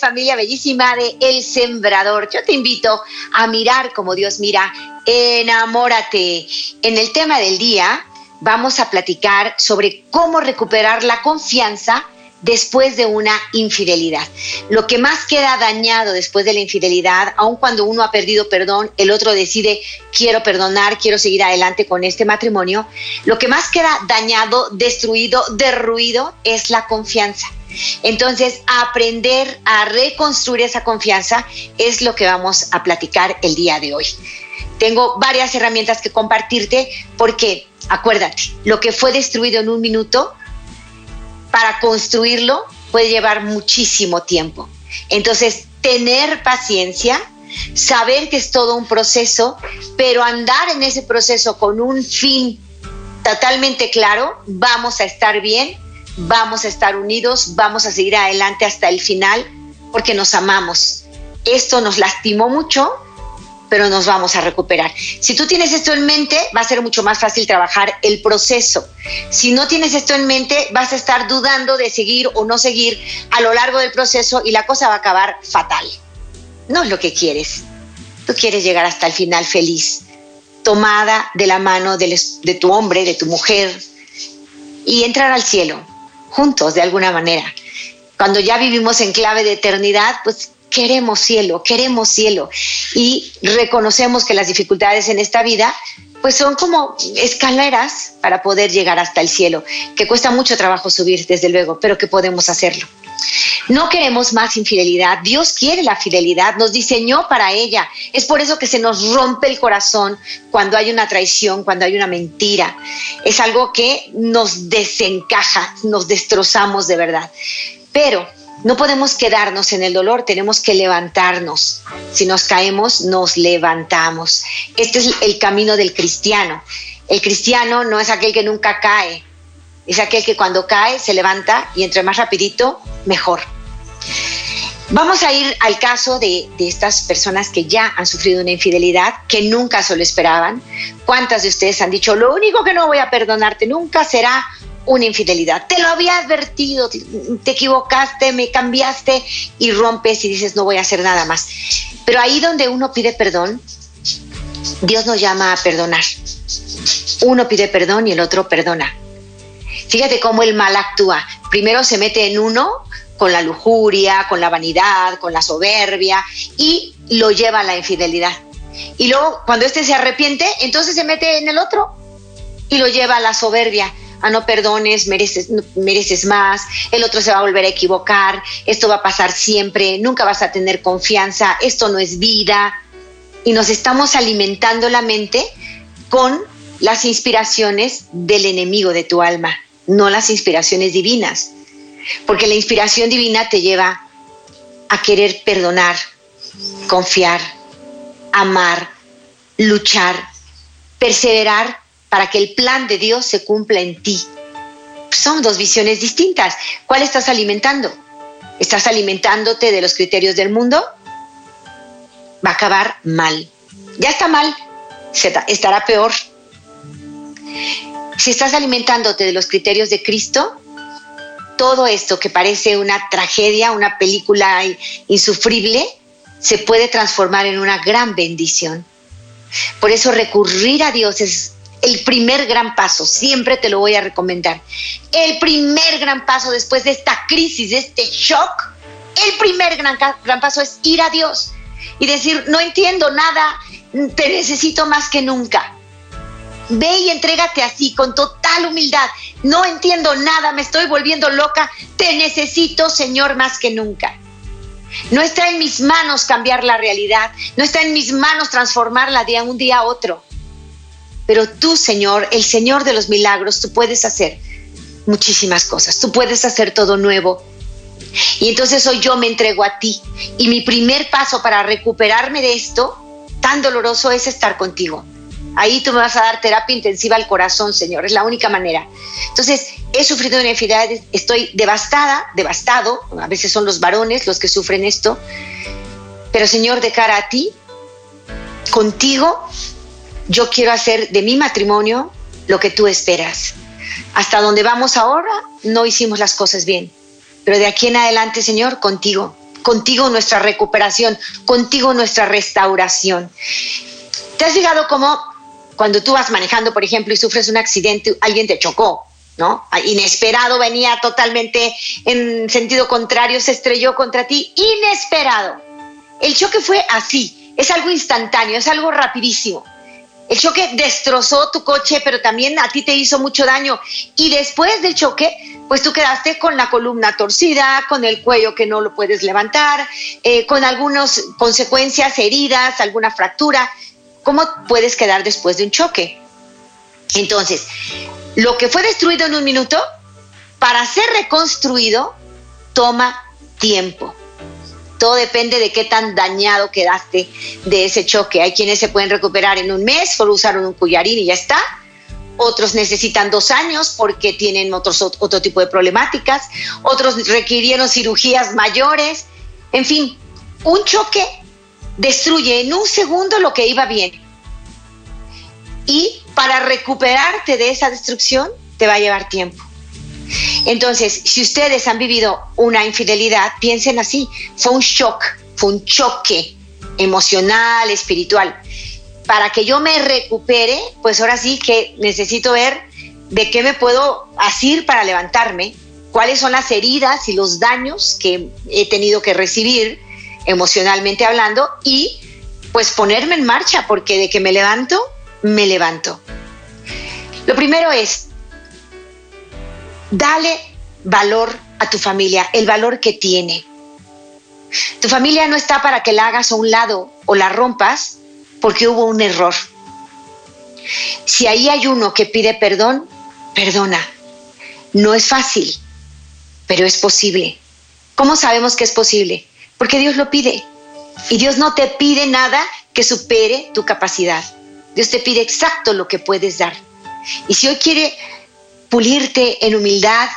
Familia bellísima de El Sembrador. Yo te invito a mirar como Dios mira. Enamórate. En el tema del día vamos a platicar sobre cómo recuperar la confianza después de una infidelidad. Lo que más queda dañado después de la infidelidad, aun cuando uno ha perdido perdón, el otro decide quiero perdonar, quiero seguir adelante con este matrimonio, lo que más queda dañado, destruido, derruido es la confianza. Entonces, aprender a reconstruir esa confianza es lo que vamos a platicar el día de hoy. Tengo varias herramientas que compartirte porque, acuérdate, lo que fue destruido en un minuto, para construirlo puede llevar muchísimo tiempo. Entonces, tener paciencia, saber que es todo un proceso, pero andar en ese proceso con un fin totalmente claro, vamos a estar bien vamos a estar unidos, vamos a seguir adelante hasta el final porque nos amamos. Esto nos lastimó mucho, pero nos vamos a recuperar. Si tú tienes esto en mente, va a ser mucho más fácil trabajar el proceso. Si no tienes esto en mente, vas a estar dudando de seguir o no seguir a lo largo del proceso y la cosa va a acabar fatal. No es lo que quieres. Tú quieres llegar hasta el final feliz, tomada de la mano de, tu hombre, de tu mujer, y entrar al cielo juntos de alguna manera. Cuando ya vivimos en clave de eternidad, pues queremos cielo, queremos cielo y reconocemos que las dificultades en esta vida pues son como escaleras para poder llegar hasta el cielo, que cuesta mucho trabajo subir, desde luego, pero que podemos hacerlo. No queremos más infidelidad. Dios quiere la fidelidad, nos diseñó para ella. Es por eso que se nos rompe el corazón cuando hay una traición, cuando hay una mentira. Es algo que nos desencaja, nos destrozamos de verdad. Pero no podemos quedarnos en el dolor, tenemos que levantarnos. Si nos caemos, nos levantamos. Este es el camino del cristiano. El cristiano no es aquel que nunca cae, es aquel que cuando cae se levanta y entre más rapidito, mejor. Vamos a ir al caso de, estas personas que ya han sufrido una infidelidad, que nunca se lo esperaban. ¿Cuántas de ustedes han dicho, lo único que no voy a perdonarte nunca será una infidelidad? Te lo había advertido, te equivocaste, me cambiaste y rompes y dices, no voy a hacer nada más. Pero ahí donde uno pide perdón, Dios nos llama a perdonar. Uno pide perdón y el otro perdona. Fíjate cómo el mal actúa. Primero se mete en uno con la lujuria, con la vanidad, con la soberbia y lo lleva a la infidelidad. Y luego, cuando éste se arrepiente, entonces se mete en el otro y lo lleva a la soberbia. A no perdones, mereces, mereces más, el otro se va a volver a equivocar, esto va a pasar siempre, nunca vas a tener confianza, esto no es vida. Y nos estamos alimentando la mente con las inspiraciones del enemigo de tu alma, no las inspiraciones divinas porque la inspiración divina te lleva a querer perdonar, confiar, amar, luchar, perseverar para que el plan de Dios se cumpla en ti. Son dos visiones distintas. ¿Cuál estás alimentando? ¿Estás alimentándote de los criterios del mundo? Va a acabar mal. Ya está mal, estará peor. Si estás alimentándote de los criterios de Cristo, todo esto que parece una tragedia, una película insufrible, se puede transformar en una gran bendición. Por eso recurrir a Dios es el primer gran paso, siempre te lo voy a recomendar. El primer gran paso después de esta crisis, de este shock, el primer gran, gran paso es ir a Dios y decir, no entiendo nada, te necesito más que nunca. Ve y entrégate así, con total humildad. No entiendo nada, me estoy volviendo loca. Te necesito, Señor, más que nunca. No está en mis manos cambiar la realidad, no está en mis manos transformarla de un día a otro. Pero tú, Señor, el Señor de los milagros, tú puedes hacer muchísimas cosas. Tú puedes hacer todo nuevo Y entonces hoy yo me entrego a ti. Y mi primer paso para recuperarme de esto tan doloroso es estar contigo. Ahí tú me vas a dar terapia intensiva al corazón, Señor. Es la única manera. Entonces, he sufrido una enfermedad, estoy devastada, devastado. A veces son los varones los que sufren esto. Pero, Señor, de cara a ti, contigo, yo quiero hacer de mi matrimonio lo que tú esperas. Hasta donde vamos ahora, no hicimos las cosas bien. Pero de aquí en adelante, Señor, contigo. Contigo nuestra recuperación, contigo nuestra restauración. ¿Te has fijado cómo cuando tú vas manejando, por ejemplo, y sufres un accidente, alguien te chocó, ¿no? Inesperado, venía totalmente en sentido contrario, se estrelló contra ti, inesperado. El choque fue así, es algo instantáneo, es algo rapidísimo. El choque destrozó tu coche, pero también a ti te hizo mucho daño. Y después del choque, pues tú quedaste con la columna torcida, con el cuello que no lo puedes levantar, eh, con algunas consecuencias, heridas, alguna fractura. ¿Cómo puedes quedar después de un choque? Entonces, lo que fue destruido en un minuto, para ser reconstruido, toma tiempo. Todo depende de qué tan dañado quedaste de ese choque. Hay quienes se pueden recuperar en un mes, solo usaron un cuyarín y ya está. Otros necesitan dos años porque tienen otros, otro tipo de problemáticas. Otros requirieron cirugías mayores. En fin, un choque destruye en un segundo lo que iba bien. Y para recuperarte de esa destrucción te va a llevar tiempo. Entonces, si ustedes han vivido una infidelidad, piensen así, fue un shock, fue un choque emocional, espiritual. Para que yo me recupere, pues ahora sí que necesito ver de qué me puedo hacer para levantarme, cuáles son las heridas y los daños que he tenido que recibir emocionalmente hablando y pues ponerme en marcha, porque de que me levanto, me levanto. Lo primero es, dale valor a tu familia, el valor que tiene. Tu familia no está para que la hagas a un lado o la rompas porque hubo un error. Si ahí hay uno que pide perdón, perdona. No es fácil, pero es posible. ¿Cómo sabemos que es posible? Porque Dios lo pide. Y Dios no te pide nada que supere tu capacidad. Dios te pide exacto lo que puedes dar. Y si hoy quiere pulirte en humildad,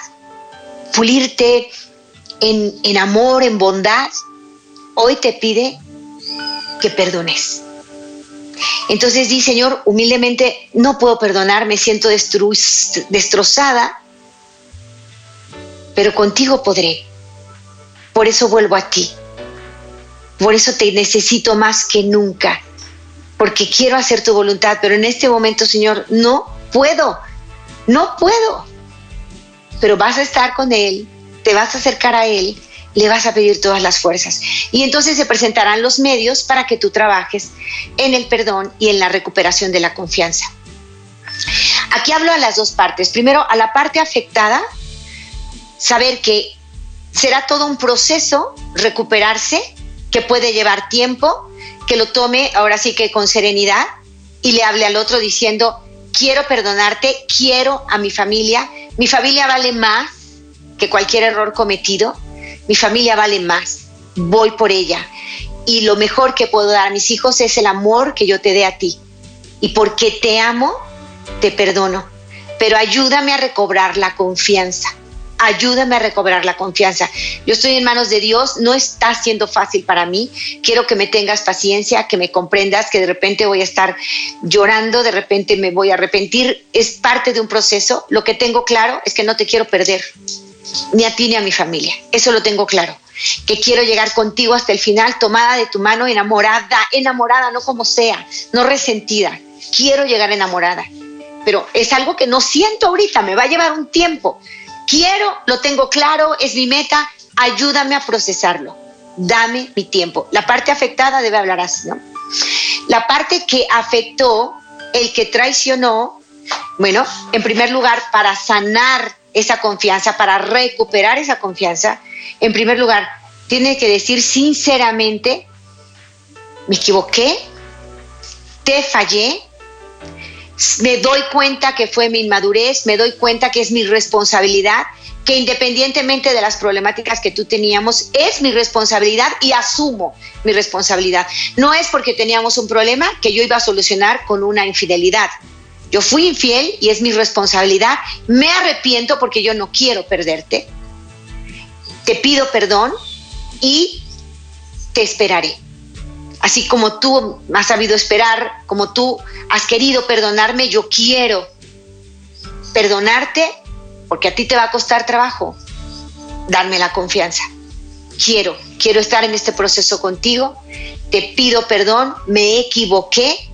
pulirte en, amor, en bondad, hoy te pide que perdones. Entonces di, Señor, humildemente no puedo perdonar, me siento destrozada, pero contigo podré. Por eso vuelvo a ti. Por eso te necesito más que nunca, porque quiero hacer tu voluntad, pero en este momento, Señor, no puedo, no puedo. Pero vas a estar con Él, te vas a acercar a Él, le vas a pedir todas las fuerzas. Y entonces se presentarán los medios para que tú trabajes en el perdón y en la recuperación de la confianza. Aquí hablo a las dos partes. Primero, a la parte afectada, saber que será todo un proceso recuperarse que puede llevar tiempo, que lo tome ahora sí que con serenidad y le hable al otro diciendo, quiero perdonarte, quiero a mi familia, mi familia vale más que cualquier error cometido, mi familia vale más, voy por ella. Y lo mejor que puedo dar a mis hijos es el amor que yo te dé a ti. Y porque te amo, te perdono. Pero ayúdame a recobrar la confianza ayúdame a recobrar la confianza. Yo estoy en manos de Dios, no está siendo fácil para mí. Quiero que me tengas paciencia, que me comprendas, que de repente voy a estar llorando, de repente me voy a arrepentir. Es parte de un proceso. Lo que tengo claro es que no te quiero perder, ni a ti ni a mi familia. Eso lo tengo claro. Que quiero llegar contigo hasta el final, tomada de tu mano, enamorada, enamorada, no como sea, no resentida. Quiero llegar enamorada. Pero es algo que no siento ahorita, me va a llevar un tiempo Quiero, lo tengo claro, es mi meta, ayúdame a procesarlo, dame mi tiempo. La parte afectada debe hablar así, ¿no? La parte que afectó, el que traicionó, bueno, en primer lugar, para sanar esa confianza, para recuperar esa confianza, en primer lugar, tiene que decir sinceramente, me equivoqué, te fallé, me doy cuenta que fue mi inmadurez, me doy cuenta que es mi responsabilidad, que independientemente de las problemáticas que tú teníamos, es mi responsabilidad y asumo mi responsabilidad. No es porque teníamos un problema que yo iba a solucionar con una infidelidad. Yo fui infiel y es mi responsabilidad. Me arrepiento porque yo no quiero perderte. Te pido perdón y te esperaré. Así como tú has sabido esperar, como tú has querido perdonarme, yo quiero perdonarte porque a ti te va a costar trabajo darme la confianza. Quiero, quiero estar en este proceso contigo. Te pido perdón, me equivoqué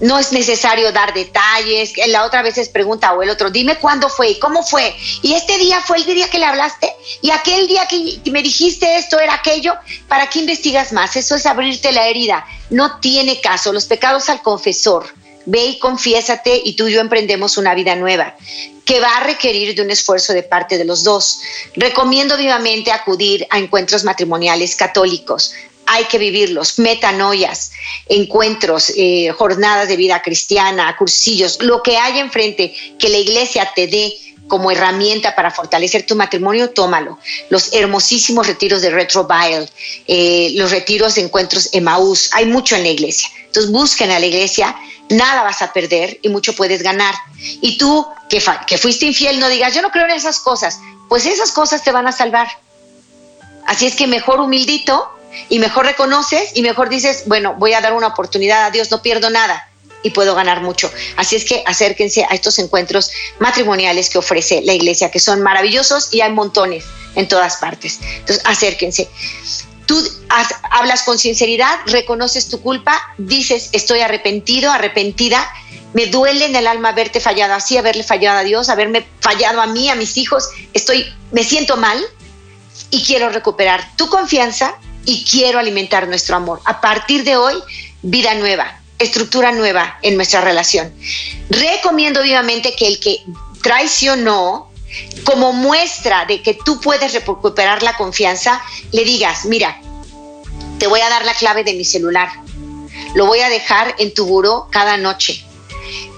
no es necesario dar detalles. La otra vez es pregunta o el otro, dime cuándo fue y cómo fue. Y este día fue el día que le hablaste y aquel día que me dijiste esto era aquello. ¿Para qué investigas más? Eso es abrirte la herida. No tiene caso. Los pecados al confesor. Ve y confiésate y tú y yo emprendemos una vida nueva que va a requerir de un esfuerzo de parte de los dos. Recomiendo vivamente acudir a encuentros matrimoniales católicos hay que vivirlos, metanoias, encuentros, eh, jornadas de vida cristiana, cursillos, lo que haya enfrente que la iglesia te dé como herramienta para fortalecer tu matrimonio, tómalo. Los hermosísimos retiros de Retrovile, eh, los retiros de encuentros Emaús, hay mucho en la iglesia. Entonces busquen a la iglesia, nada vas a perder y mucho puedes ganar. Y tú que fuiste infiel, no digas, yo no creo en esas cosas, pues esas cosas te van a salvar. Así es que mejor humildito y mejor reconoces y mejor dices, bueno, voy a dar una oportunidad a Dios, no pierdo nada y puedo ganar mucho. Así es que acérquense a estos encuentros matrimoniales que ofrece la iglesia, que son maravillosos y hay montones en todas partes. Entonces, acérquense. Tú hablas con sinceridad, reconoces tu culpa, dices, estoy arrepentido, arrepentida, me duele en el alma haberte fallado así, haberle fallado a Dios, haberme fallado a mí, a mis hijos, estoy, me siento mal y quiero recuperar tu confianza y quiero alimentar nuestro amor. A partir de hoy, vida nueva, estructura nueva en nuestra relación. Recomiendo vivamente que el que traicionó, como muestra de que tú puedes recuperar la confianza, le digas, mira, te voy a dar la clave de mi celular, lo voy a dejar en tu buró cada noche.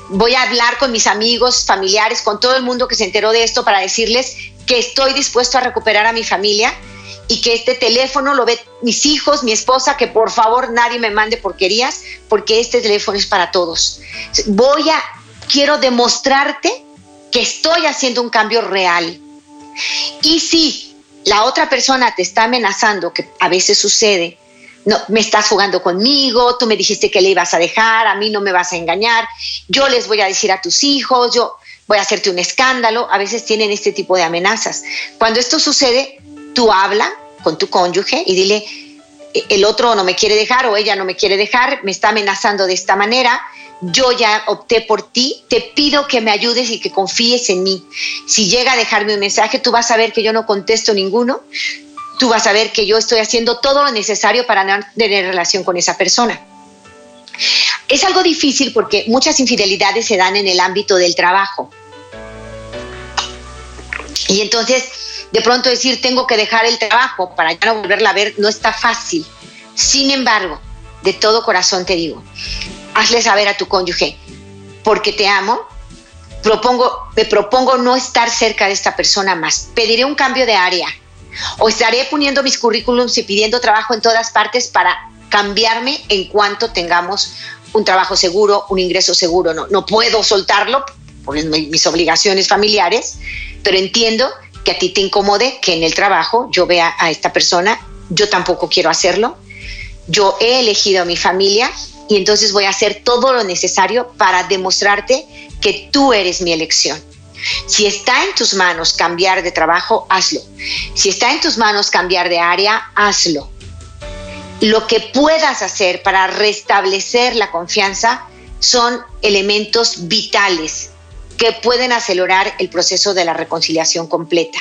Voy a hablar con mis amigos, familiares, con todo el mundo que se enteró de esto para decirles que estoy dispuesto a recuperar a mi familia y que este teléfono lo ve mis hijos, mi esposa, que por favor nadie me mande porquerías, porque este teléfono es para todos. Voy a, quiero demostrarte que estoy haciendo un cambio real. Y si la otra persona te está amenazando, que a veces sucede, no, me estás jugando conmigo, tú me dijiste que le ibas a dejar, a mí no me vas a engañar, yo les voy a decir a tus hijos, yo voy a hacerte un escándalo, a veces tienen este tipo de amenazas. Cuando esto sucede, tú habla con tu cónyuge y dile, e-, el otro no me quiere dejar o ella no me quiere dejar, me está amenazando de esta manera, yo ya opté por ti, te pido que me ayudes y que confíes en mí. Si llega a dejarme un mensaje, tú vas a ver que yo no contesto ninguno, tú vas a ver que yo estoy haciendo todo lo necesario para no tener relación con esa persona. Es algo difícil porque muchas infidelidades se dan en el ámbito del trabajo. Y entonces de pronto decir tengo que dejar el trabajo para ya no volverla a ver no está fácil. Sin embargo, de todo corazón te digo, hazle saber a tu cónyuge, porque te amo, propongo, me propongo no estar cerca de esta persona más. Pediré un cambio de área o estaré poniendo mis currículums y pidiendo trabajo en todas partes para cambiarme en cuanto tengamos un trabajo seguro, un ingreso seguro. No, no puedo soltarlo por mis obligaciones familiares, pero entiendo que a ti te incomode que en el trabajo yo vea a esta persona, yo tampoco quiero hacerlo. Yo he elegido a mi familia y entonces voy a hacer todo lo necesario para demostrarte que tú eres mi elección. Si está en tus manos cambiar de trabajo, hazlo. Si está en tus manos cambiar de área, hazlo. Lo que puedas hacer para restablecer la confianza son elementos vitales que pueden acelerar el proceso de la reconciliación completa.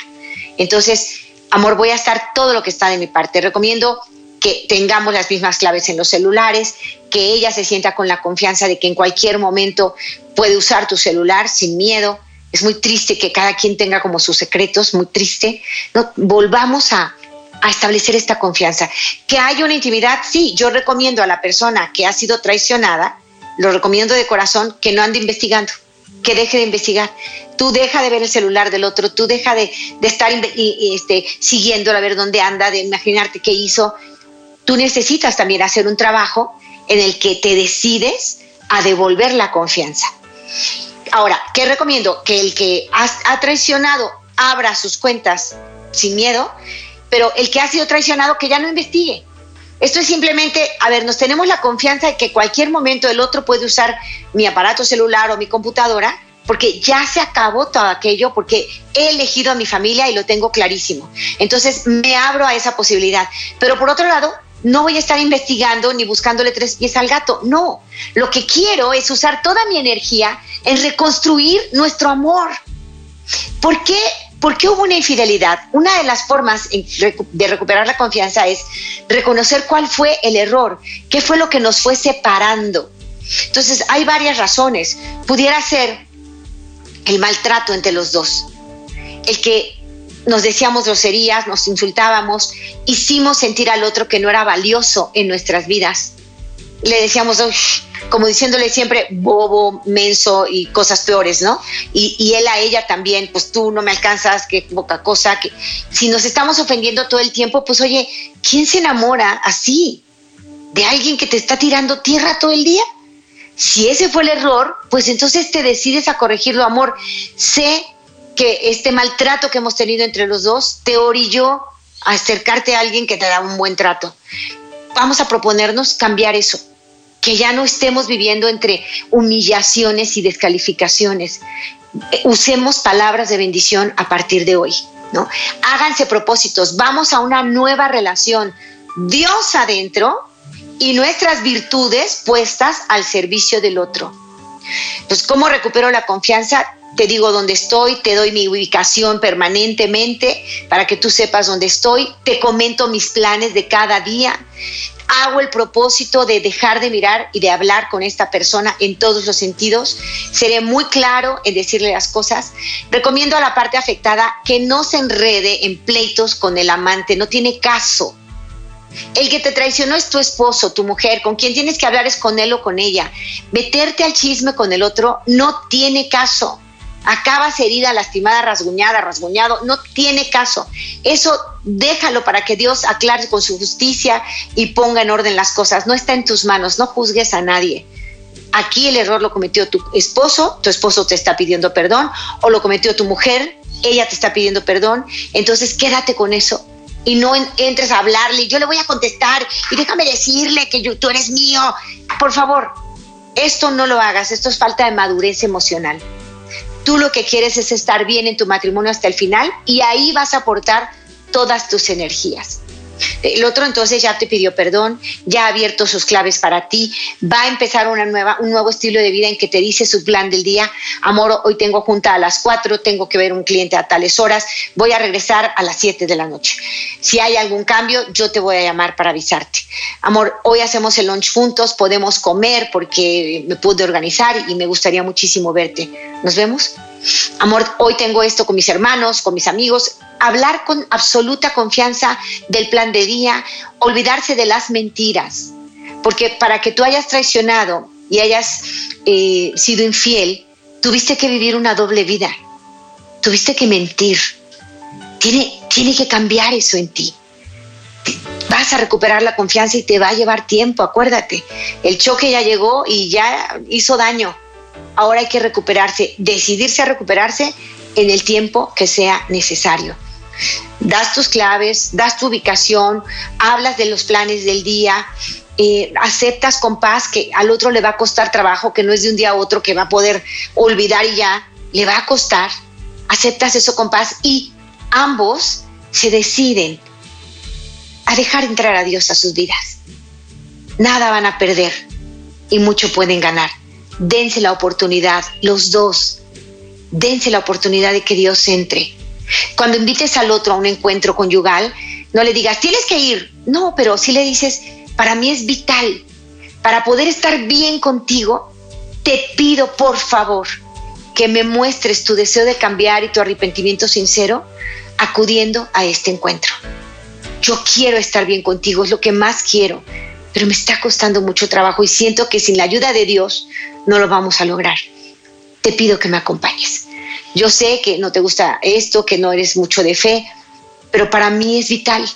Entonces, amor, voy a estar todo lo que está de mi parte. Recomiendo que tengamos las mismas claves en los celulares, que ella se sienta con la confianza de que en cualquier momento puede usar tu celular sin miedo. Es muy triste que cada quien tenga como sus secretos, muy triste. No, volvamos a, a establecer esta confianza. Que haya una intimidad, sí, yo recomiendo a la persona que ha sido traicionada lo recomiendo de corazón, que no ande investigando, que deje de investigar. Tú deja de ver el celular del otro, tú deja de, estar este, siguiéndolo a ver dónde anda, de imaginarte qué hizo. Tú necesitas también hacer un trabajo en el que te decides a devolver la confianza. Ahora, ¿qué recomiendo? Que el que ha, traicionado abra sus cuentas sin miedo, pero el que ha sido traicionado que ya no investigue. Esto es simplemente, a ver, nos tenemos la confianza de que cualquier momento el otro puede usar mi aparato celular o mi computadora, porque ya se acabó todo aquello, porque he elegido a mi familia y lo tengo clarísimo. Entonces me abro a esa posibilidad. Pero por otro lado, no voy a estar investigando ni buscándole tres pies al gato. No, lo que quiero es usar toda mi energía en reconstruir nuestro amor. ¿Por qué, ¿Por qué hubo una infidelidad? Una de las formas de recuperar la confianza es reconocer cuál fue el error, qué fue lo que nos fue separando. Entonces, hay varias razones. Pudiera ser el maltrato entre los dos, el que nos decíamos groserías, nos insultábamos, hicimos sentir al otro que no era valioso en nuestras vidas. Le decíamos, como diciéndole siempre bobo, menso y cosas peores, ¿no? Y, él a ella también, pues tú no me alcanzas, qué poca cosa, que si nos estamos ofendiendo todo el tiempo, pues oye, ¿quién se enamora así de alguien que te está tirando tierra todo el día? Si ese fue el error, pues entonces te decides a corregirlo, amor. Sé que este maltrato que hemos tenido entre los dos te orilló a acercarte a alguien que te da un buen trato. Vamos a proponernos cambiar eso, que ya no estemos viviendo entre humillaciones y descalificaciones. Usemos palabras de bendición a partir de hoy, ¿no? Háganse propósitos, vamos a una nueva relación. Dios adentro y nuestras virtudes puestas al servicio del otro. Pues, ¿cómo recupero la confianza? te digo dónde estoy, te doy mi ubicación permanentemente para que tú sepas dónde estoy, te comento mis planes de cada día, hago el propósito de dejar de mirar y de hablar con esta persona en todos los sentidos, seré muy claro en decirle las cosas, recomiendo a la parte afectada que no se enrede en pleitos con el amante, no tiene caso. El que te traicionó es tu esposo, tu mujer, con quien tienes que hablar es con él o con ella. Meterte al chisme con el otro no tiene caso acabas herida, lastimada, rasguñada, rasguñado, no tiene caso. Eso déjalo para que Dios aclare con su justicia y ponga en orden las cosas. No está en tus manos, no juzgues a nadie. Aquí el error lo cometió tu esposo, tu esposo te está pidiendo perdón, o lo cometió tu mujer, ella te está pidiendo perdón. Entonces quédate con eso y no entres a hablarle. Yo le voy a contestar y déjame decirle que tú eres mío. Por favor, esto no lo hagas, esto es falta de madurez emocional. Tú lo que quieres es estar bien en tu matrimonio hasta el final y ahí vas a aportar todas tus energías. El otro entonces ya te pidió perdón, ya ha abierto sus claves para ti, va a empezar una nueva, un nuevo estilo de vida en que te dice su plan del día, amor, hoy tengo junta a las 4, tengo que ver un cliente a tales horas, voy a regresar a las 7 de la noche. Si hay algún cambio, yo te voy a llamar para avisarte. Amor, hoy hacemos el lunch juntos, podemos comer porque me pude organizar y me gustaría muchísimo verte. ¿Nos vemos? Amor, hoy tengo esto con mis hermanos, con mis amigos, hablar con absoluta confianza del plan de día, olvidarse de las mentiras, porque para que tú hayas traicionado y hayas eh, sido infiel, tuviste que vivir una doble vida, tuviste que mentir. Tiene, tiene que cambiar eso en ti. Vas a recuperar la confianza y te va a llevar tiempo, acuérdate. El choque ya llegó y ya hizo daño. Ahora hay que recuperarse, decidirse a recuperarse en el tiempo que sea necesario das tus claves, das tu ubicación, hablas de los planes del día, eh, aceptas con paz que al otro le va a costar trabajo, que no es de un día a otro que va a poder olvidar y ya, le va a costar, aceptas eso con paz y ambos se deciden a dejar entrar a Dios a sus vidas. Nada van a perder y mucho pueden ganar. Dense la oportunidad, los dos, dense la oportunidad de que Dios entre cuando invites al otro a un encuentro conyugal, no le digas, tienes que ir. No, pero si le dices, para mí es vital. Para poder estar bien contigo, te pido por favor que me muestres tu deseo de cambiar y tu arrepentimiento sincero acudiendo a este encuentro. Yo quiero estar bien contigo, es lo que más quiero. Pero me está costando mucho trabajo y siento que sin la ayuda de Dios no lo vamos a lograr. Te pido que me acompañes. Yo sé que no te gusta esto, que no eres mucho de fe, pero para mí es vital.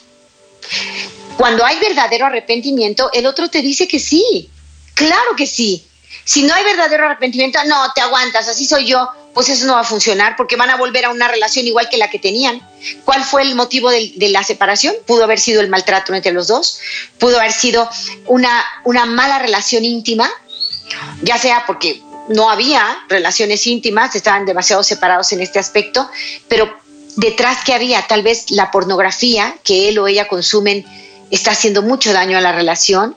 Cuando hay verdadero arrepentimiento, el otro te dice que sí, claro que sí. Si no hay verdadero arrepentimiento, no, te aguantas, así soy yo, pues eso no va a funcionar porque van a volver a una relación igual que la que tenían. ¿Cuál fue el motivo de, la separación? Pudo haber sido el maltrato entre los dos, pudo haber sido una, una mala relación íntima, ya sea porque no había relaciones íntimas, estaban demasiado separados en este aspecto, pero detrás que había tal vez la pornografía que él o ella consumen está haciendo mucho daño a la relación,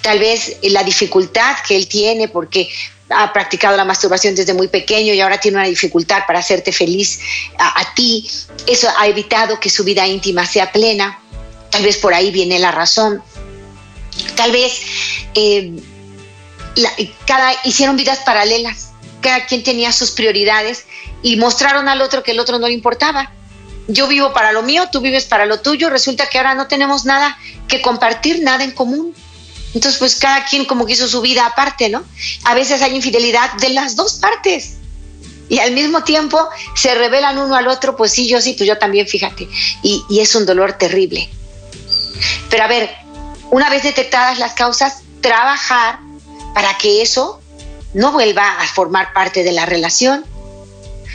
tal vez la dificultad que él tiene porque ha practicado la masturbación desde muy pequeño y ahora tiene una dificultad para hacerte feliz a, ti, eso ha evitado que su vida íntima sea plena, tal vez por ahí viene la razón, tal vez eh, cada, hicieron vidas paralelas, cada quien tenía sus prioridades y mostraron al otro que el otro no le importaba. Yo vivo para lo mío, tú vives para lo tuyo, resulta que ahora no tenemos nada que compartir, nada en común. Entonces, pues cada quien como que hizo su vida aparte, ¿no? A veces hay infidelidad de las dos partes. Y al mismo tiempo se revelan uno al otro, pues sí, yo sí, pues yo también, fíjate. Y, y es un dolor terrible. Pero a ver, una vez detectadas las causas, trabajar para que eso no vuelva a formar parte de la relación.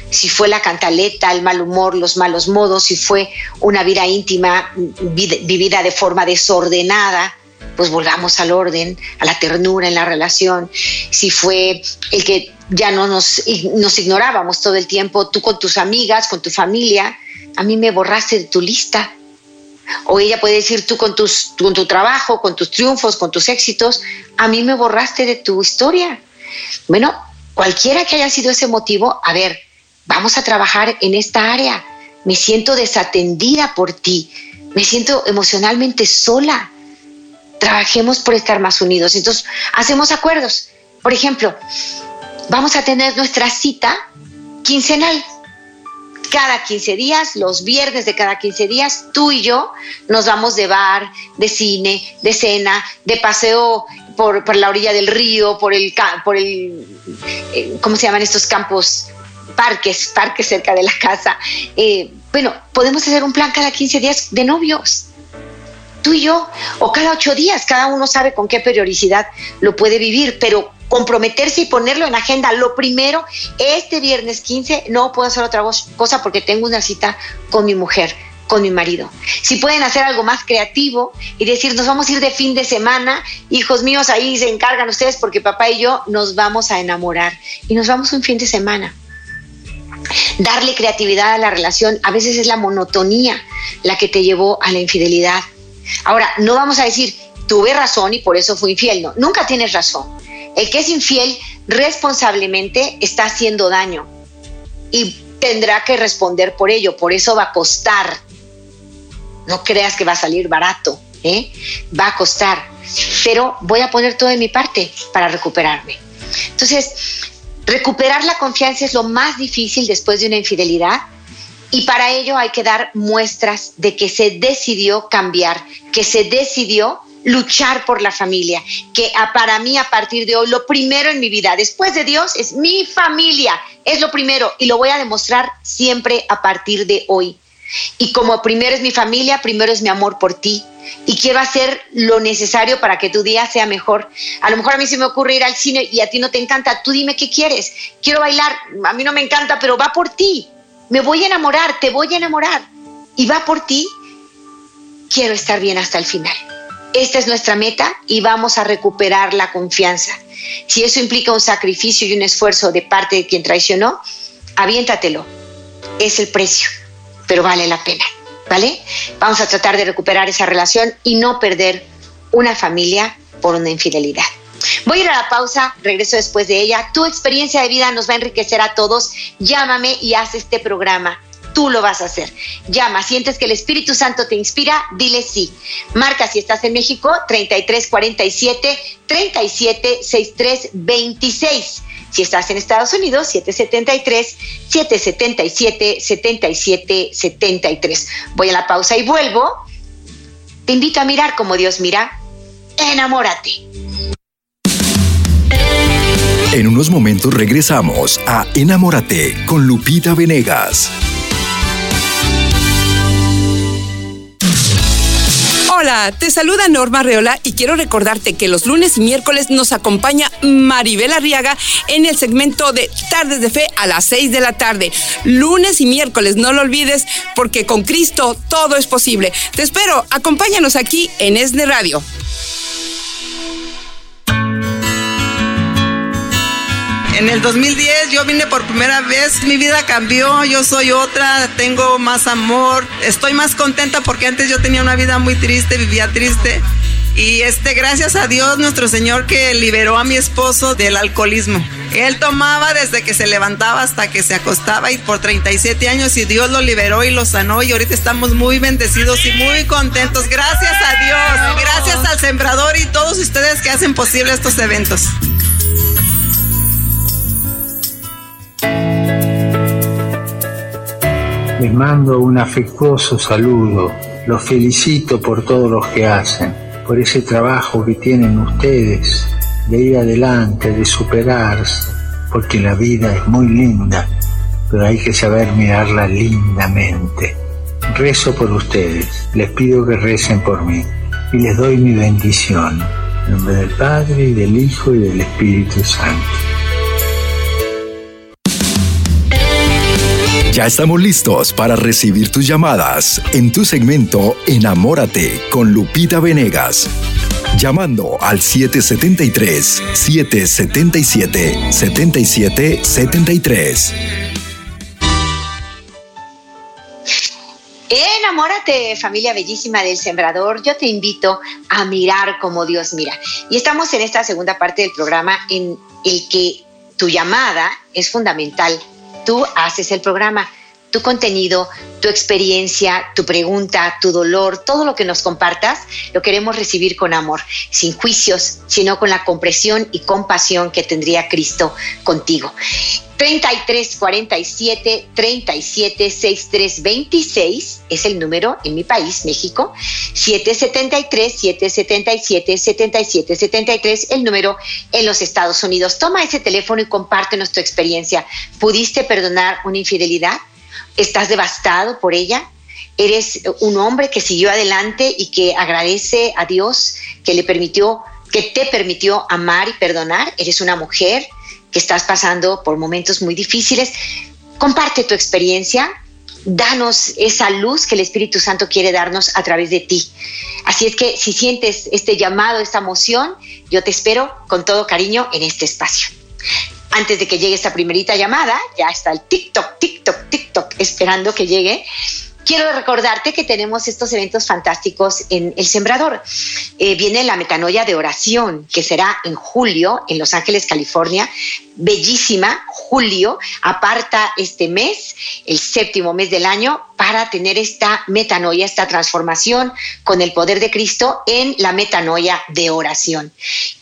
Si fue la cantaleta, el mal humor, los malos modos, si fue una vida íntima vivida de forma desordenada, pues volvamos al orden, a la ternura en la relación. Si fue el que ya no nos, ignorábamos todo el tiempo, tú con tus amigas, con tu familia, a mí me borraste de tu lista. O ella puede decir tú con, tus, con tu trabajo, con tus triunfos, con tus éxitos, a mí me borraste de tu historia. Bueno, cualquiera que haya sido ese motivo, a ver, vamos a trabajar en esta área. Me siento desatendida por ti, me siento emocionalmente sola. Trabajemos por estar más unidos. Entonces, hacemos acuerdos. Por ejemplo, vamos a tener nuestra cita quincenal cada 15 días, los viernes de cada 15 días, tú y yo nos vamos de bar, de cine, de cena, de paseo por, la orilla del río, por el, por el, eh, ¿cómo se llaman estos campos? Parques, parques cerca de la casa. Eh, bueno, podemos hacer un plan cada 15 días de novios tú y yo, o cada ocho días, cada uno sabe con qué periodicidad lo puede vivir, pero comprometerse y ponerlo en agenda. Lo primero, este viernes 15 no puedo hacer otra cosa porque tengo una cita con mi mujer con mi marido. Si pueden hacer algo más creativo y decir, nos vamos a ir de fin de semana, hijos míos, ahí se encargan ustedes porque papá y yo nos vamos a enamorar y nos vamos un fin de semana. Darle creatividad a la relación, a veces es la monotonía la que te llevó a la infidelidad. Ahora, no vamos a decir, tuve razón y por eso fui infiel, no, nunca tienes razón el que es infiel responsablemente está haciendo daño y tendrá que responder por ello, por eso va a costar. No creas que va a salir barato, ¿eh? va a costar, pero voy a poner todo de mi parte para recuperarme. Entonces, recuperar la confianza es lo más difícil después de una infidelidad y para ello hay que dar muestras de que se decidió cambiar, que se decidió luchar por la familia, que para mí a partir de hoy lo primero en mi vida, después de Dios, es mi familia, es lo primero y lo voy a demostrar siempre a partir de hoy. Y como primero es mi familia, primero es mi amor por ti. Y quiero hacer lo necesario para que tu día sea mejor. A lo mejor a mí se me ocurre ir al cine y a ti no te encanta. Tú dime qué quieres. Quiero bailar. A mí no me encanta, pero va por ti. Me voy a enamorar, te voy a enamorar. Y va por ti. Quiero estar bien hasta el final. Esta es nuestra meta y vamos a recuperar la confianza. Si eso implica un sacrificio y un esfuerzo de parte de quien traicionó, aviéntatelo. Es el precio, pero vale la pena. ¿Vale? Vamos a tratar de recuperar esa relación y no perder una familia por una infidelidad. Voy a ir a la pausa, regreso después de ella. Tu experiencia de vida nos va a enriquecer a todos. Llámame y haz este programa tú lo vas a hacer. Llama, sientes que el Espíritu Santo te inspira, dile sí. Marca si estás en México 3347 376326. Si estás en Estados Unidos, 773 777 7773. Voy a la pausa y vuelvo. Te invito a mirar como Dios mira Enamórate. En unos momentos regresamos a Enamórate con Lupita Venegas. Hola, te saluda Norma Reola y quiero recordarte que los lunes y miércoles nos acompaña Maribel Arriaga en el segmento de Tardes de Fe a las 6 de la tarde. Lunes y miércoles, no lo olvides, porque con Cristo todo es posible. Te espero, acompáñanos aquí en ESNE Radio. En el 2010 yo vine por primera vez, mi vida cambió, yo soy otra, tengo más amor, estoy más contenta porque antes yo tenía una vida muy triste, vivía triste. Y este, gracias a Dios, nuestro Señor que liberó a mi esposo del alcoholismo. Él tomaba desde que se levantaba hasta que se acostaba y por 37 años y Dios lo liberó y lo sanó y ahorita estamos muy bendecidos y muy contentos. Gracias a Dios, gracias al sembrador y todos ustedes que hacen posible estos eventos. Les mando un afectuoso saludo. Los felicito por todo lo que hacen, por ese trabajo que tienen ustedes de ir adelante, de superarse, porque la vida es muy linda, pero hay que saber mirarla lindamente. Rezo por ustedes, les pido que recen por mí y les doy mi bendición. En nombre del Padre y del Hijo y del Espíritu Santo. Ya estamos listos para recibir tus llamadas en tu segmento Enamórate con Lupita Venegas. Llamando al 773-777-7773. Enamórate, familia bellísima del Sembrador. Yo te invito a mirar como Dios mira. Y estamos en esta segunda parte del programa en el que tu llamada es fundamental tú haces el programa. Tu contenido, tu experiencia, tu pregunta, tu dolor, todo lo que nos compartas, lo queremos recibir con amor, sin juicios, sino con la compresión y compasión que tendría Cristo contigo. 33 47 37 63 26 es el número en mi país, México. 773 777 77 73 el número en los Estados Unidos. Toma ese teléfono y compártenos tu experiencia. ¿Pudiste perdonar una infidelidad? ¿Estás devastado por ella? ¿Eres un hombre que siguió adelante y que agradece a Dios que le permitió que te permitió amar y perdonar? ¿Eres una mujer que estás pasando por momentos muy difíciles, comparte tu experiencia, danos esa luz que el Espíritu Santo quiere darnos a través de ti. Así es que si sientes este llamado, esta emoción, yo te espero con todo cariño en este espacio. Antes de que llegue esta primerita llamada, ya está el TikTok, TikTok, TikTok esperando que llegue quiero recordarte que tenemos estos eventos fantásticos en El Sembrador. Eh, viene la metanoia de oración, que será en julio en Los Ángeles, California. Bellísima, julio, aparta este mes, el séptimo mes del año, para tener esta metanoia, esta transformación con el poder de Cristo en la metanoia de oración.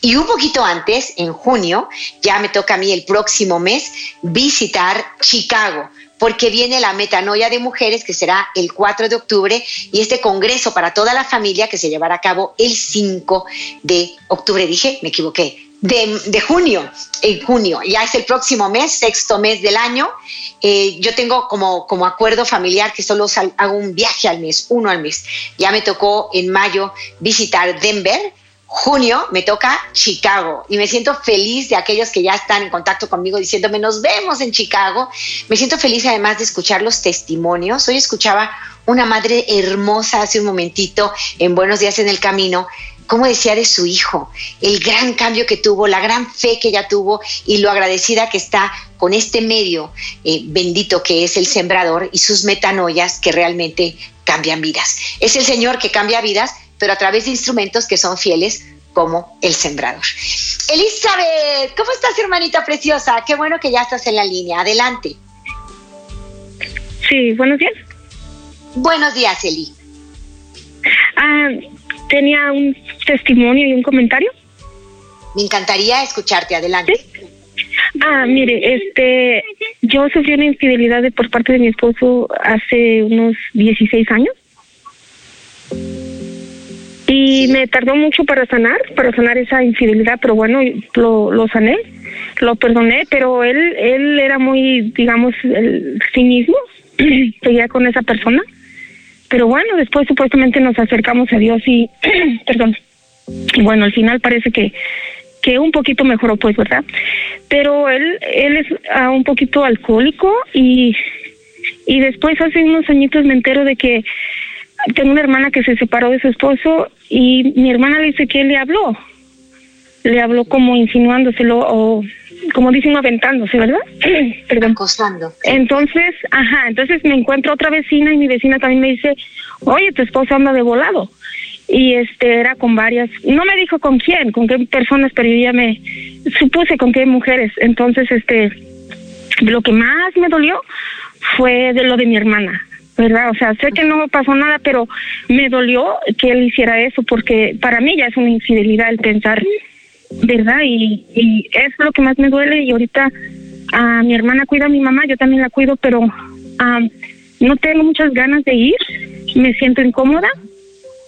Y un poquito antes, en junio, ya me toca a mí el próximo mes visitar Chicago porque viene la metanoia de mujeres que será el 4 de octubre y este congreso para toda la familia que se llevará a cabo el 5 de octubre. Dije, me equivoqué. De, junio, en junio, ya es el próximo mes, sexto mes del año. Eh, yo tengo como, como acuerdo familiar que solo hago un viaje al mes, uno al mes. Ya me tocó en mayo visitar Denver, junio me toca Chicago y me siento feliz de aquellos que ya están en contacto conmigo diciéndome nos vemos en Chicago. Me siento feliz además de escuchar los testimonios. Hoy escuchaba una madre hermosa hace un momentito en Buenos días en el camino como decía de su hijo, el gran cambio que tuvo, la gran fe que ella tuvo y lo agradecida que está con este medio eh, bendito que es el sembrador y sus metanoias que realmente cambian vidas. Es el Señor que cambia vidas, pero a través de instrumentos que son fieles como el sembrador. Elizabeth, ¿cómo estás, hermanita preciosa? Qué bueno que ya estás en la línea. Adelante. Sí, buenos días. Buenos días, Eli. Ah, tenía un testimonio y un comentario. Me encantaría escucharte. Adelante. Ah, mire, este, yo sufrí una infidelidad de, por parte de mi esposo hace unos 16 años. Y me tardó mucho para sanar, para sanar esa infidelidad, pero bueno, lo, sané, lo perdoné, pero él, él era muy, digamos, el cinismo, seguía con esa persona. Pero bueno, después supuestamente nos acercamos a Dios y, perdón, bueno, al final parece que que un poquito mejoró, pues, ¿verdad? Pero él, él es uh, un poquito alcohólico y, y después hace unos añitos me entero de que tengo una hermana que se separó de su esposo y mi hermana le dice que él le habló. Le habló como insinuándoselo o como dicen aventándose, ¿verdad? Perdón. Acosando. Entonces, ajá, entonces me encuentro otra vecina y mi vecina también me dice, oye, tu esposo anda de volado y este era con varias, no me dijo con quién, con qué personas, pero yo ya me supuse con qué mujeres. Entonces, este, lo que más me dolió fue de lo de mi hermana, ¿verdad? O sea, sé que no pasó nada, pero me dolió que él hiciera eso, porque para mí ya es una infidelidad el pensar, ¿verdad? Y, y es lo que más me duele. Y ahorita a mi hermana cuida a mi mamá, yo también la cuido, pero no tengo muchas ganas de ir, me siento incómoda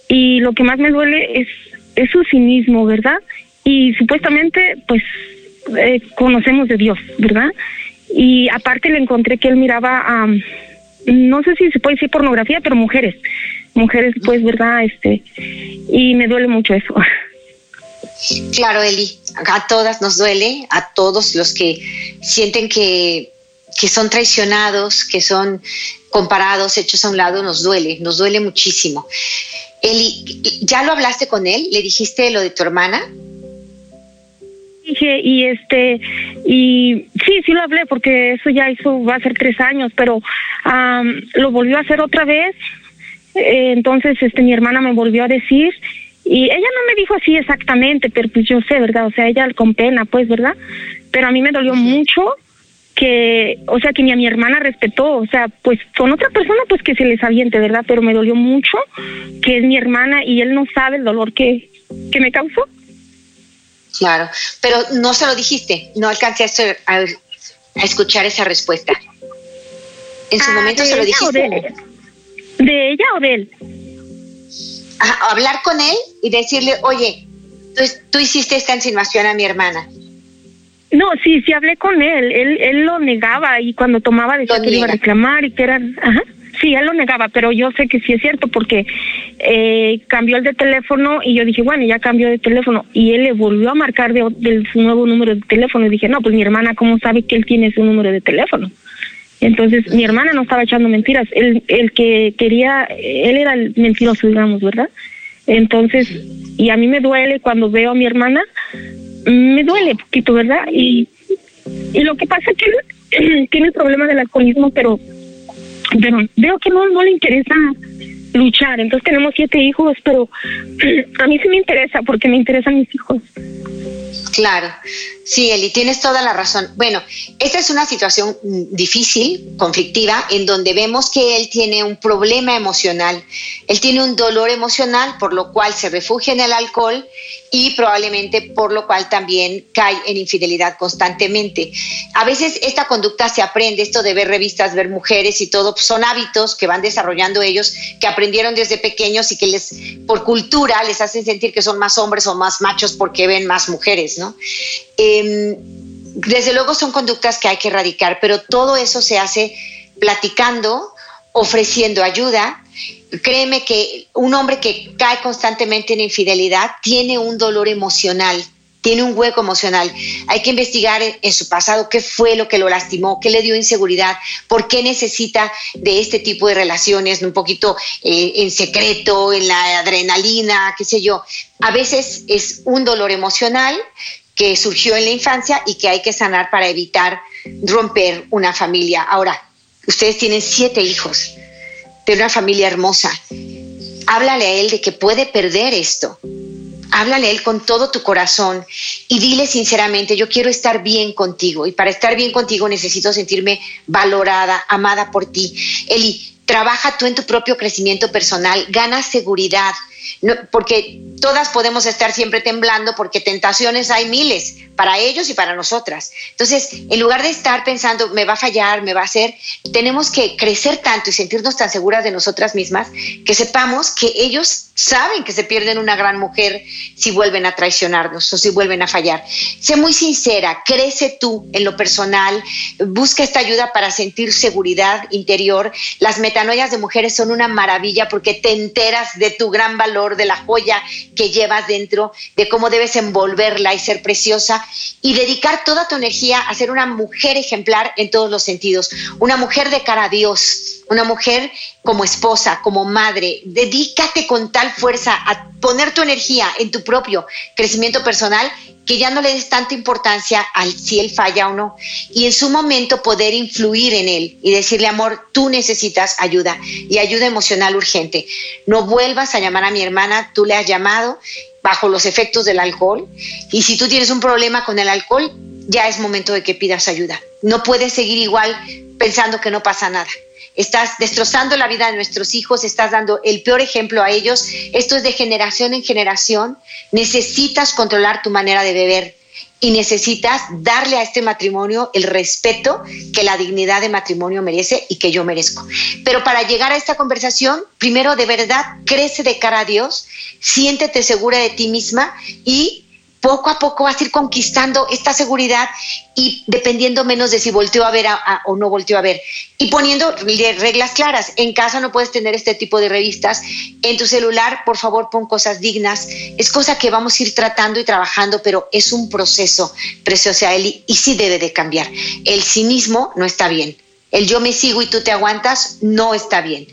y lo que más me duele es, es su cinismo, ¿verdad? Y supuestamente, pues, eh, conocemos de Dios, ¿verdad? Y aparte le encontré que él miraba a, no sé si se puede decir pornografía, pero mujeres, mujeres, pues, ¿verdad? Este, y me duele mucho eso. Claro, Eli, a todas nos duele, a todos los que sienten que, que son traicionados, que son comparados, hechos a un lado, nos duele, nos duele muchísimo. Eli, ¿ya lo hablaste con él? ¿Le dijiste lo de tu hermana? Dije, y este, y sí, sí lo hablé porque eso ya hizo, va a ser tres años, pero lo volvió a hacer otra vez. Eh, entonces, este, mi hermana me volvió a decir, y ella no me dijo así exactamente, pero pues yo sé, ¿verdad? O sea, ella con pena, pues, ¿verdad? Pero a mí me dolió mucho que, o sea, que ni a mi hermana respetó, o sea, pues con otra persona pues que se les aviente, ¿verdad? Pero me dolió mucho que es mi hermana y él no sabe el dolor que, que me causó. Claro, pero no se lo dijiste, no alcancé a, escuchar esa respuesta. En su ah, momento se lo dijiste. De, ella o de él? hablar con él y decirle, oye, tú, tú hiciste esta insinuación a mi hermana. No, sí, sí hablé con él. Él, él lo negaba y cuando tomaba decía que iba a reclamar y que eran, ajá. Sí, él lo negaba, pero yo sé que sí es cierto porque eh, cambió el de teléfono y yo dije, bueno, ya cambió de teléfono y él le volvió a marcar de, su nuevo número de teléfono y dije, no, pues mi hermana, ¿cómo sabe que él tiene su número de teléfono? Entonces, mi hermana no estaba echando mentiras, el, el que quería, él era el mentiroso, digamos, ¿verdad? Entonces, y a mí me duele cuando veo a mi hermana me duele poquito, ¿verdad? Y, y lo que pasa es que él tiene el problema del alcoholismo, pero, pero veo que no, no le interesa luchar. Entonces tenemos siete hijos, pero a mí sí me interesa porque me interesan mis hijos. Claro, sí, Eli, tienes toda la razón. Bueno, esta es una situación difícil, conflictiva, en donde vemos que él tiene un problema emocional, él tiene un dolor emocional, por lo cual se refugia en el alcohol y probablemente por lo cual también cae en infidelidad constantemente. A veces esta conducta se aprende, esto de ver revistas, ver mujeres y todo, pues son hábitos que van desarrollando ellos, que aprendieron desde pequeños y que les, por cultura, les hacen sentir que son más hombres o más machos porque ven más mujeres, ¿no? Em, desde luego son conductas que hay que erradicar, pero todo eso se hace platicando, ofreciendo ayuda. Créeme que un hombre que cae constantemente en infidelidad tiene un dolor emocional, tiene un hueco emocional. Hay que investigar en, su pasado qué fue lo que lo lastimó, qué le dio inseguridad, por qué necesita de este tipo de relaciones, un poquito eh, en secreto, en la adrenalina, qué sé yo. A veces es un dolor emocional que surgió en la infancia y que hay que sanar para evitar romper una familia. Ahora, ustedes tienen siete hijos de una familia hermosa. Háblale a él de que puede perder esto. Háblale a él con todo tu corazón y dile sinceramente, yo quiero estar bien contigo y para estar bien contigo necesito sentirme valorada, amada por ti. Eli, trabaja tú en tu propio crecimiento personal, gana seguridad, porque todas podemos estar siempre temblando porque tentaciones hay miles, para ellos y para nosotras. Entonces, en lugar de estar pensando, me va a fallar, me va a hacer, tenemos que crecer tanto y sentirnos tan seguras de nosotras mismas que sepamos que ellos saben que se pierden una gran mujer si vuelven a traicionarnos o si vuelven a fallar. Sé muy sincera, crece tú en lo personal, busca esta ayuda para sentir seguridad interior. Las metanoias de mujeres son una maravilla porque te enteras de tu gran valor, de la joya que llevas dentro, de cómo debes envolverla y ser preciosa y dedicar toda tu energía a ser una mujer ejemplar en todos los sentidos, una mujer de cara a Dios una mujer como esposa, como madre, dedícate con tal fuerza a poner tu energía en tu propio crecimiento personal que ya no le des tanta importancia al si él falla o no y en su momento poder influir en él y decirle amor, tú necesitas ayuda y ayuda emocional urgente. No vuelvas a llamar a mi hermana, tú le has llamado bajo los efectos del alcohol y si tú tienes un problema con el alcohol, ya es momento de que pidas ayuda. No puedes seguir igual pensando que no pasa nada estás destrozando la vida de nuestros hijos, estás dando el peor ejemplo a ellos. Esto es de generación en generación. Necesitas controlar tu manera de beber y necesitas darle a este matrimonio el respeto que la dignidad de matrimonio merece y que yo merezco. Pero para llegar a esta conversación, primero de verdad crece de cara a Dios, siéntete segura de ti misma y poco a poco vas a ir conquistando esta seguridad y dependiendo menos de si volteó a ver o no volteó a ver. Y poniendo reglas claras. En casa no puedes tener este tipo de revistas. En tu celular, por favor, pon cosas dignas. Es cosa que vamos a ir tratando y trabajando, pero es un proceso, preciosa Eli, y sí debe de cambiar. El cinismo no está bien. El yo me sigo y tú te aguantas no está bien.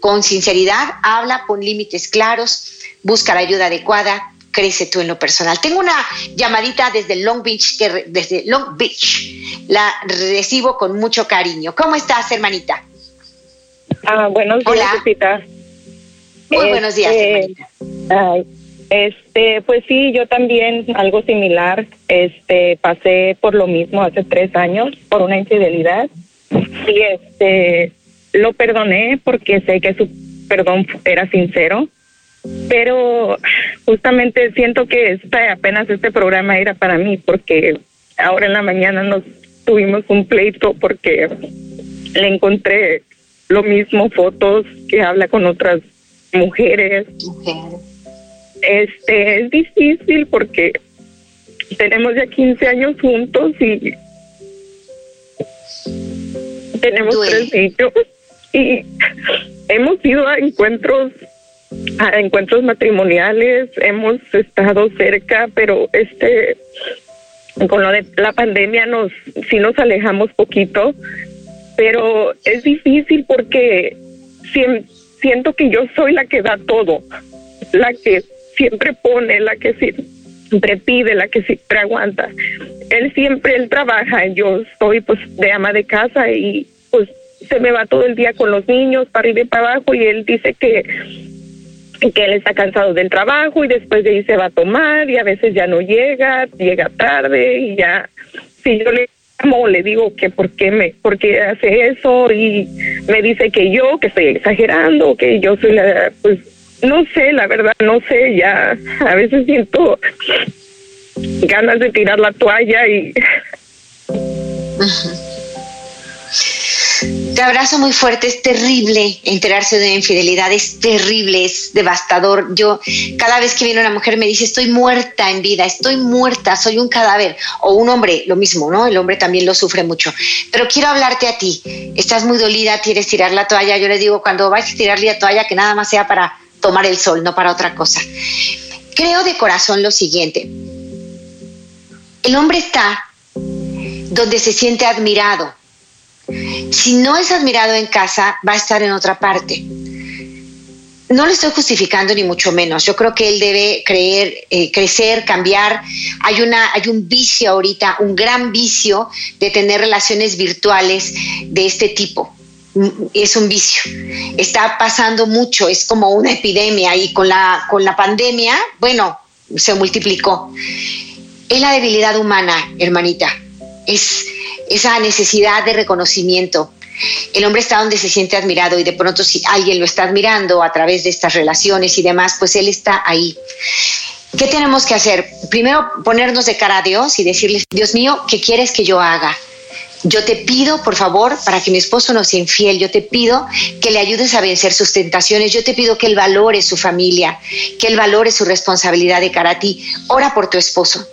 Con sinceridad, habla, pon límites claros, busca la ayuda adecuada, crece tú en lo personal. Tengo una llamadita desde Long Beach, que desde Long Beach la recibo con mucho cariño. ¿Cómo estás, hermanita? Ah, buenos días, Muy buenos días, este, hermanita. este, pues sí, yo también algo similar. Este, pasé por lo mismo hace tres años por una infidelidad y este, lo perdoné porque sé que su perdón era sincero pero justamente siento que esta, apenas este programa era para mí porque ahora en la mañana nos tuvimos un pleito porque le encontré lo mismo fotos que habla con otras mujeres. Este es difícil porque tenemos ya 15 años juntos y tenemos tres niños y hemos ido a encuentros a encuentros matrimoniales, hemos estado cerca, pero este con lo de la pandemia nos sí nos alejamos poquito, pero es difícil porque siento que yo soy la que da todo, la que siempre pone, la que siempre pide, la que siempre aguanta. Él siempre él trabaja, yo estoy pues de ama de casa y pues se me va todo el día con los niños para ir y para abajo y él dice que que él está cansado del trabajo y después de ahí se va a tomar y a veces ya no llega, llega tarde y ya, si yo le llamo, le digo que por qué me, por qué hace eso y me dice que yo, que estoy exagerando, que yo soy la, pues, no sé, la verdad, no sé, ya a veces siento ganas de tirar la toalla y... Te abrazo muy fuerte, es terrible enterarse de infidelidad, es terrible, es devastador. Yo cada vez que viene una mujer me dice, estoy muerta en vida, estoy muerta, soy un cadáver. O un hombre, lo mismo, ¿no? El hombre también lo sufre mucho. Pero quiero hablarte a ti, estás muy dolida, quieres tirar la toalla. Yo le digo, cuando vais a tirar la toalla, que nada más sea para tomar el sol, no para otra cosa. Creo de corazón lo siguiente, el hombre está donde se siente admirado si no es admirado en casa, va a estar en otra parte. No le estoy justificando ni mucho menos. Yo creo que él debe creer, eh, crecer, cambiar. Hay, una, hay un vicio ahorita, un gran vicio de tener relaciones virtuales de este tipo es un vicio. Está pasando mucho, es como una epidemia y con la, con la pandemia, bueno, se multiplicó. Es la debilidad humana, hermanita. Es, esa necesidad de reconocimiento. El hombre está donde se siente admirado y de pronto si alguien lo está admirando a través de estas relaciones y demás, pues él está ahí. ¿qué tenemos que hacer? Primero ponernos de cara a Dios y decirle, Dios mío, ¿qué quieres que yo haga? Yo te pido, por favor, para que mi esposo no sea infiel, yo te pido que le ayudes a vencer sus tentaciones, yo te pido que él valore su familia, que él valore su responsabilidad de cara a ti. Ora por tu esposo.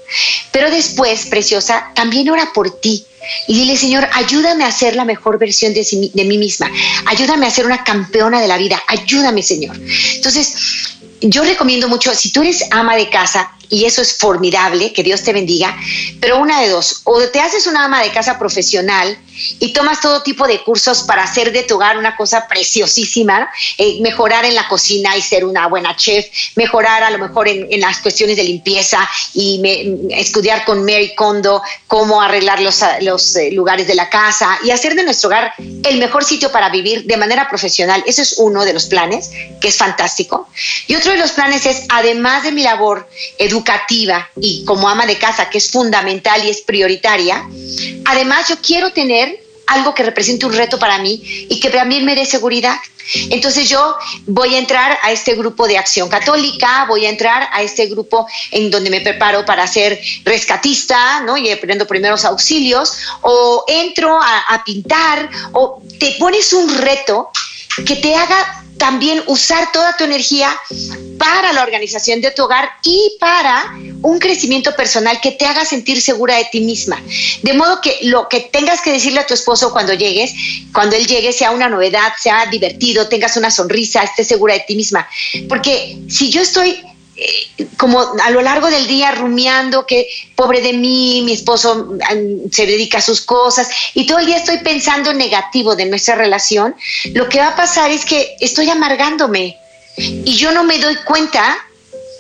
Pero después, preciosa, también ora por ti. Y dile, Señor, ayúdame a ser la mejor versión de, mí misma. Ayúdame a ser una campeona de la vida. Ayúdame, Señor. Entonces, yo recomiendo mucho, si tú eres ama de casa, y eso es formidable, que Dios te bendiga, pero una de dos, o te haces una ama de casa profesional y tomas todo tipo de cursos para hacer de tu hogar una cosa preciosísima, eh, mejorar en la cocina y ser una buena chef, mejorar a lo mejor en, las cuestiones de limpieza y estudiar con Mary Kondo cómo arreglar los, eh, lugares de la casa y hacer de nuestro hogar el mejor sitio para vivir de manera profesional. Eso es uno de los planes, que es fantástico. Y otro de los planes es, además de mi labor educativa y como ama de casa, que es fundamental y es prioritaria, además yo quiero tener algo que represente un reto para mí y que también me dé seguridad. Entonces yo voy a entrar a este grupo de acción católica, voy a entrar a este grupo en donde me preparo para ser rescatista, ¿no? Y aprendo primeros auxilios, o entro a pintar, o te pones un reto que te haga también usar toda tu energía para la organización de tu hogar y para un crecimiento personal que te haga sentir segura de ti misma. De modo que lo que tengas que decirle a tu esposo cuando llegues, cuando él llegue, sea una novedad, sea divertido, tengas una sonrisa, estés segura de ti misma. Porque si yo estoy eh, como a lo largo del día rumiando que pobre de mí, mi esposo mm, se dedica a sus cosas y todo el día estoy pensando negativo de nuestra relación, lo que va a pasar es que estoy amargándome y yo no me doy cuenta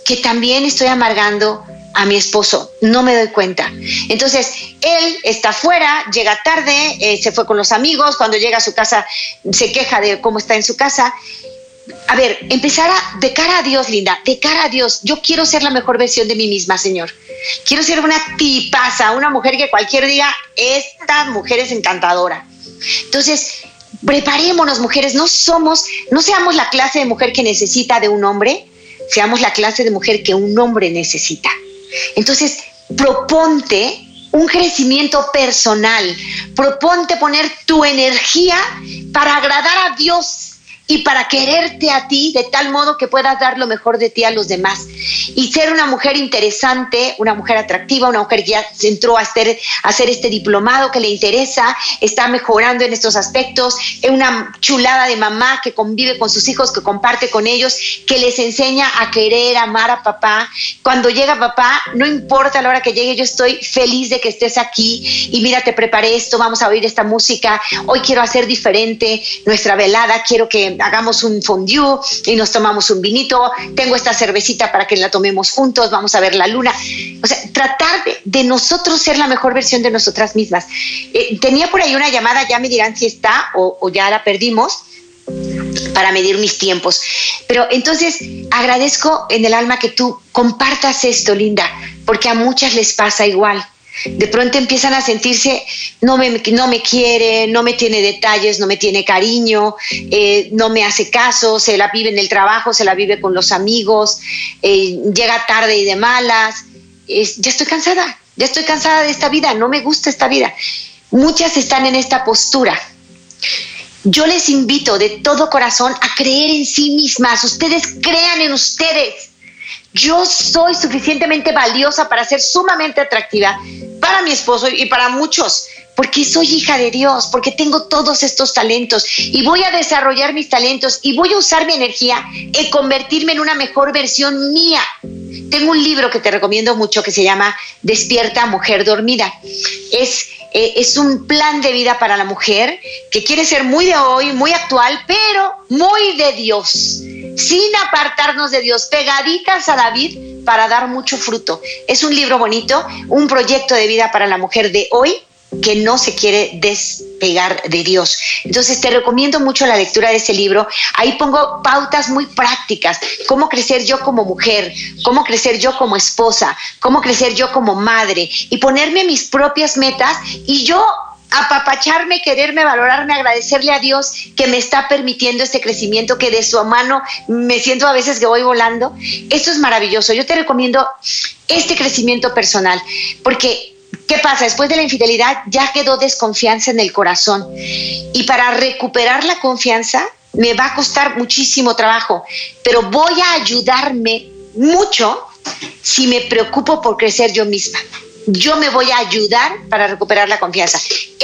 que también estoy amargando a mi esposo, no me doy cuenta. Entonces, él está afuera, llega tarde, eh, se fue con los amigos, cuando llega a su casa se queja de cómo está en su casa a ver, empezar a, de cara a Dios, Linda, de cara a Dios, yo quiero ser la mejor versión de mí misma, Señor. Quiero ser una tipaza, una mujer que cualquier día, esta mujer es encantadora. Entonces, preparémonos, mujeres, no somos, no seamos la clase de mujer que necesita de un hombre, seamos la clase de mujer que un hombre necesita. Entonces, proponte un crecimiento personal, proponte poner tu energía para agradar a Dios y para quererte a ti de tal modo que puedas dar lo mejor de ti a los demás. Y ser una mujer interesante, una mujer atractiva, una mujer que ya se entró a hacer, a hacer este diplomado que le interesa, está mejorando en estos aspectos, es una chulada de mamá que convive con sus hijos, que comparte con ellos, que les enseña a querer, amar a papá. Cuando llega papá, no importa la hora que llegue, yo estoy feliz de que estés aquí y mira, te preparé esto, vamos a oír esta música, hoy quiero hacer diferente nuestra velada, quiero que hagamos un fondue y nos tomamos un vinito, tengo esta cervecita para que la tomemos juntos, vamos a ver la luna. O sea, tratar de, nosotros ser la mejor versión de nosotras mismas. Eh, tenía por ahí una llamada, ya me dirán si está o, o ya la perdimos para medir mis tiempos. Pero entonces agradezco en el alma que tú compartas esto, Linda, porque a muchas les pasa igual de pronto empiezan a sentirse, no me, no me quiere, no me tiene detalles, no me tiene cariño, eh, no me hace caso, se la vive en el trabajo, se la vive con los amigos, eh, llega tarde y de malas. ya estoy cansada, ya estoy cansada de esta vida, no me gusta esta vida. Muchas están en esta postura. Yo les invito de todo corazón a creer en sí mismas. Ustedes crean en ustedes yo soy suficientemente valiosa para ser sumamente atractiva para mi esposo y para muchos, porque soy hija de Dios, porque tengo todos estos talentos y voy a desarrollar mis talentos y voy a usar mi energía en convertirme en una mejor versión mía. Tengo un libro que te recomiendo mucho que se llama Despierta Mujer Dormida. Es, eh, es un plan de vida para la mujer que quiere ser muy de hoy, muy actual, pero muy de Dios sin apartarnos de Dios, pegaditas a David para dar mucho fruto. Es un libro bonito, un proyecto de vida para la mujer de hoy que no se quiere despegar de Dios. Entonces te recomiendo mucho la lectura de ese libro. Ahí pongo pautas muy prácticas, cómo crecer yo como mujer, cómo crecer yo como esposa, cómo crecer yo como madre y ponerme mis propias metas y yo apapacharme, quererme, valorarme, agradecerle a Dios que me está permitiendo este crecimiento, que de su mano me siento a veces que voy volando. Esto es maravilloso. Yo te recomiendo este crecimiento personal, porque ¿qué pasa? Después de la infidelidad ya quedó desconfianza en el corazón. Y para recuperar la confianza me va a costar muchísimo trabajo, pero voy a ayudarme mucho si me preocupo por crecer yo misma yo me voy a ayudar para recuperar la confianza.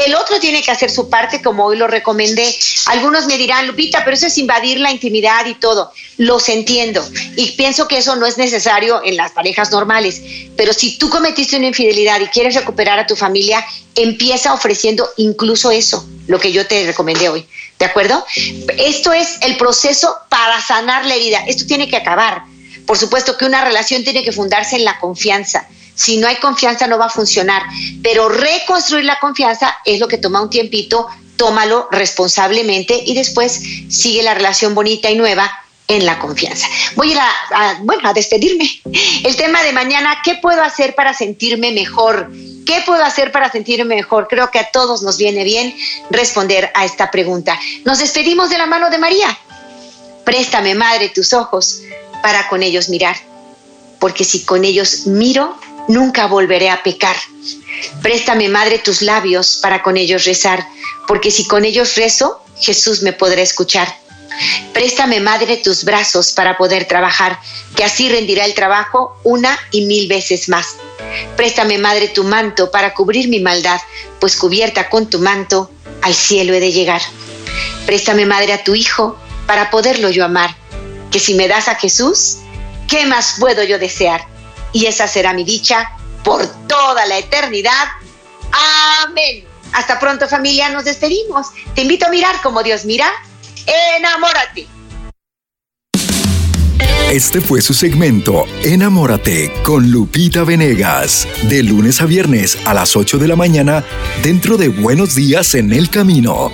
El otro tiene que hacer su parte, como hoy lo recomendé. Algunos me dirán, Lupita, pero eso es invadir la intimidad y todo. Los entiendo y pienso que eso no es necesario en las parejas normales. Pero si tú cometiste una infidelidad y quieres recuperar a tu familia, empieza ofreciendo incluso eso, lo que yo te recomendé hoy. ¿De acuerdo? Esto es el proceso para sanar la herida. Esto tiene que acabar. Por supuesto que una relación tiene que fundarse en la confianza si no hay confianza no va a funcionar, pero reconstruir la confianza es lo que toma un tiempito, tómalo responsablemente y después sigue la relación bonita y nueva en la confianza. Voy a ir a, bueno, a despedirme. El tema de mañana, ¿qué puedo hacer para sentirme mejor? ¿Qué puedo hacer para sentirme mejor? Creo que a todos nos viene bien responder a esta pregunta. Nos despedimos de la mano de María. Préstame, Madre, tus ojos para con ellos mirar, porque si con ellos miro, nunca volveré a pecar. Préstame, Madre, tus labios para con ellos rezar, porque si con ellos rezo, Jesús me podrá escuchar. Préstame, Madre, tus brazos para poder trabajar, que así rendirá el trabajo una y mil veces más. Préstame, Madre, tu manto para cubrir mi maldad, pues cubierta con tu manto, al cielo he de llegar. Préstame, Madre, a tu Hijo para poderlo yo amar, que si me das a Jesús, ¿qué más puedo yo desear? Y esa será mi dicha por toda la eternidad. Amén. Hasta pronto familia, nos despedimos. Te invito a mirar como Dios mira. Enamórate. Este fue su segmento Enamórate con Lupita Venegas, de lunes a viernes a las 8 de la mañana dentro de Buenos Días en el Camino.